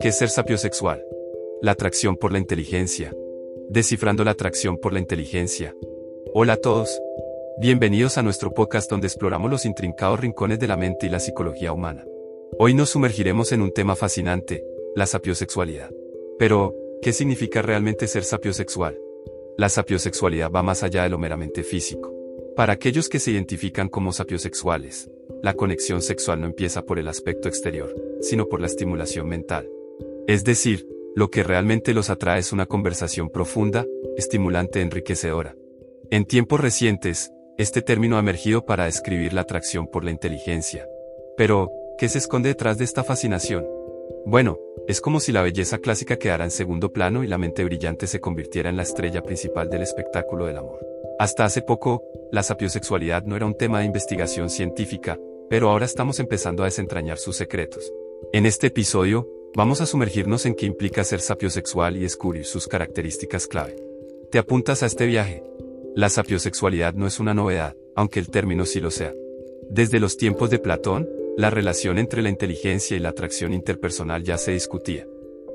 ¿Qué es ser sapiosexual? La atracción por la inteligencia. Descifrando la atracción por la inteligencia. Hola a todos. Bienvenidos a nuestro podcast donde exploramos los intrincados rincones de la mente y la psicología humana. Hoy nos sumergiremos en un tema fascinante, la sapiosexualidad. Pero, ¿qué significa realmente ser sapiosexual? La sapiosexualidad va más allá de lo meramente físico. Para aquellos que se identifican como sapiosexuales, la conexión sexual no empieza por el aspecto exterior, sino por la estimulación mental. Es decir, lo que realmente los atrae es una conversación profunda, estimulante, enriquecedora. En tiempos recientes, este término ha emergido para describir la atracción por la inteligencia. Pero, ¿qué se esconde detrás de esta fascinación? Bueno, es como si la belleza clásica quedara en segundo plano y la mente brillante se convirtiera en la estrella principal del espectáculo del amor. Hasta hace poco, la sapiosexualidad no era un tema de investigación científica, pero ahora estamos empezando a desentrañar sus secretos. En este episodio, Vamos a sumergirnos en qué implica ser sapiosexual y descubrir sus características clave. ¿Te apuntas a este viaje? La sapiosexualidad no es una novedad, aunque el término sí lo sea. Desde los tiempos de Platón, la relación entre la inteligencia y la atracción interpersonal ya se discutía.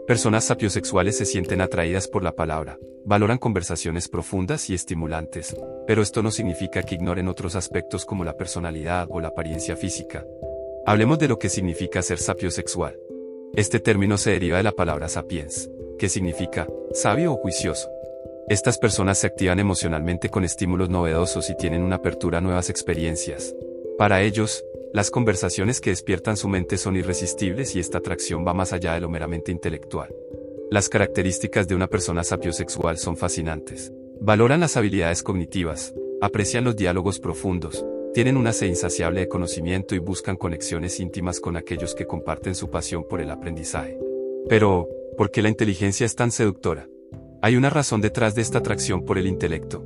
Personas sapiosexuales se sienten atraídas por la palabra, valoran conversaciones profundas y estimulantes, pero esto no significa que ignoren otros aspectos como la personalidad o la apariencia física. Hablemos de lo que significa ser sapiosexual. Este término se deriva de la palabra sapiens, que significa sabio o juicioso. Estas personas se activan emocionalmente con estímulos novedosos y tienen una apertura a nuevas experiencias. Para ellos, las conversaciones que despiertan su mente son irresistibles y esta atracción va más allá de lo meramente intelectual. Las características de una persona sapiosexual son fascinantes. Valoran las habilidades cognitivas, aprecian los diálogos profundos, tienen una sed insaciable de conocimiento y buscan conexiones íntimas con aquellos que comparten su pasión por el aprendizaje. Pero, ¿por qué la inteligencia es tan seductora? Hay una razón detrás de esta atracción por el intelecto.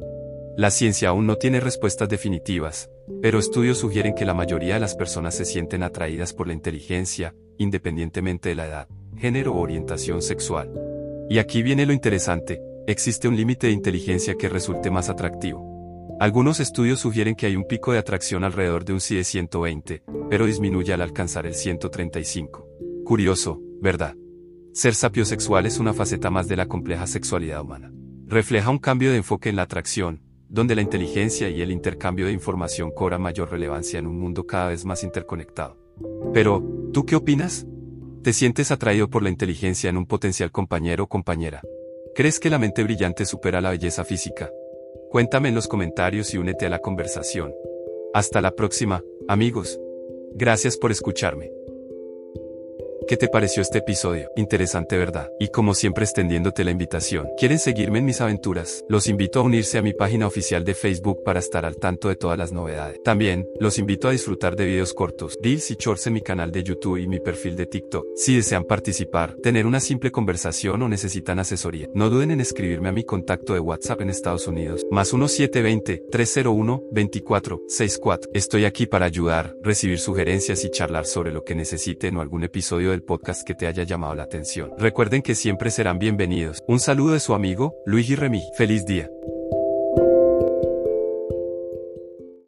La ciencia aún no tiene respuestas definitivas, pero estudios sugieren que la mayoría de las personas se sienten atraídas por la inteligencia, independientemente de la edad, género o orientación sexual. Y aquí viene lo interesante, existe un límite de inteligencia que resulte más atractivo. Algunos estudios sugieren que hay un pico de atracción alrededor de un CIE 120, pero disminuye al alcanzar el 135. Curioso, ¿verdad? Ser sapiosexual es una faceta más de la compleja sexualidad humana. Refleja un cambio de enfoque en la atracción, donde la inteligencia y el intercambio de información cobran mayor relevancia en un mundo cada vez más interconectado. Pero, ¿tú qué opinas? ¿Te sientes atraído por la inteligencia en un potencial compañero o compañera? ¿Crees que la mente brillante supera la belleza física? Cuéntame en los comentarios y únete a la conversación. Hasta la próxima, amigos. Gracias por escucharme. ¿Qué te pareció este episodio? Interesante, ¿verdad? Y como siempre extendiéndote la invitación. ¿Quieren seguirme en mis aventuras? Los invito a unirse a mi página oficial de Facebook para estar al tanto de todas las novedades. También, los invito a disfrutar de videos cortos, reels y shorts en mi canal de YouTube y mi perfil de TikTok. Si desean participar, tener una simple conversación o necesitan asesoría, no duden en escribirme a mi contacto de WhatsApp en Estados Unidos, más 1720-301-2464. Estoy aquí para ayudar, recibir sugerencias y charlar sobre lo que necesiten o algún episodio de podcast que te haya llamado la atención. Recuerden que siempre serán bienvenidos. Un saludo de su amigo, Luigi Remy. Feliz día.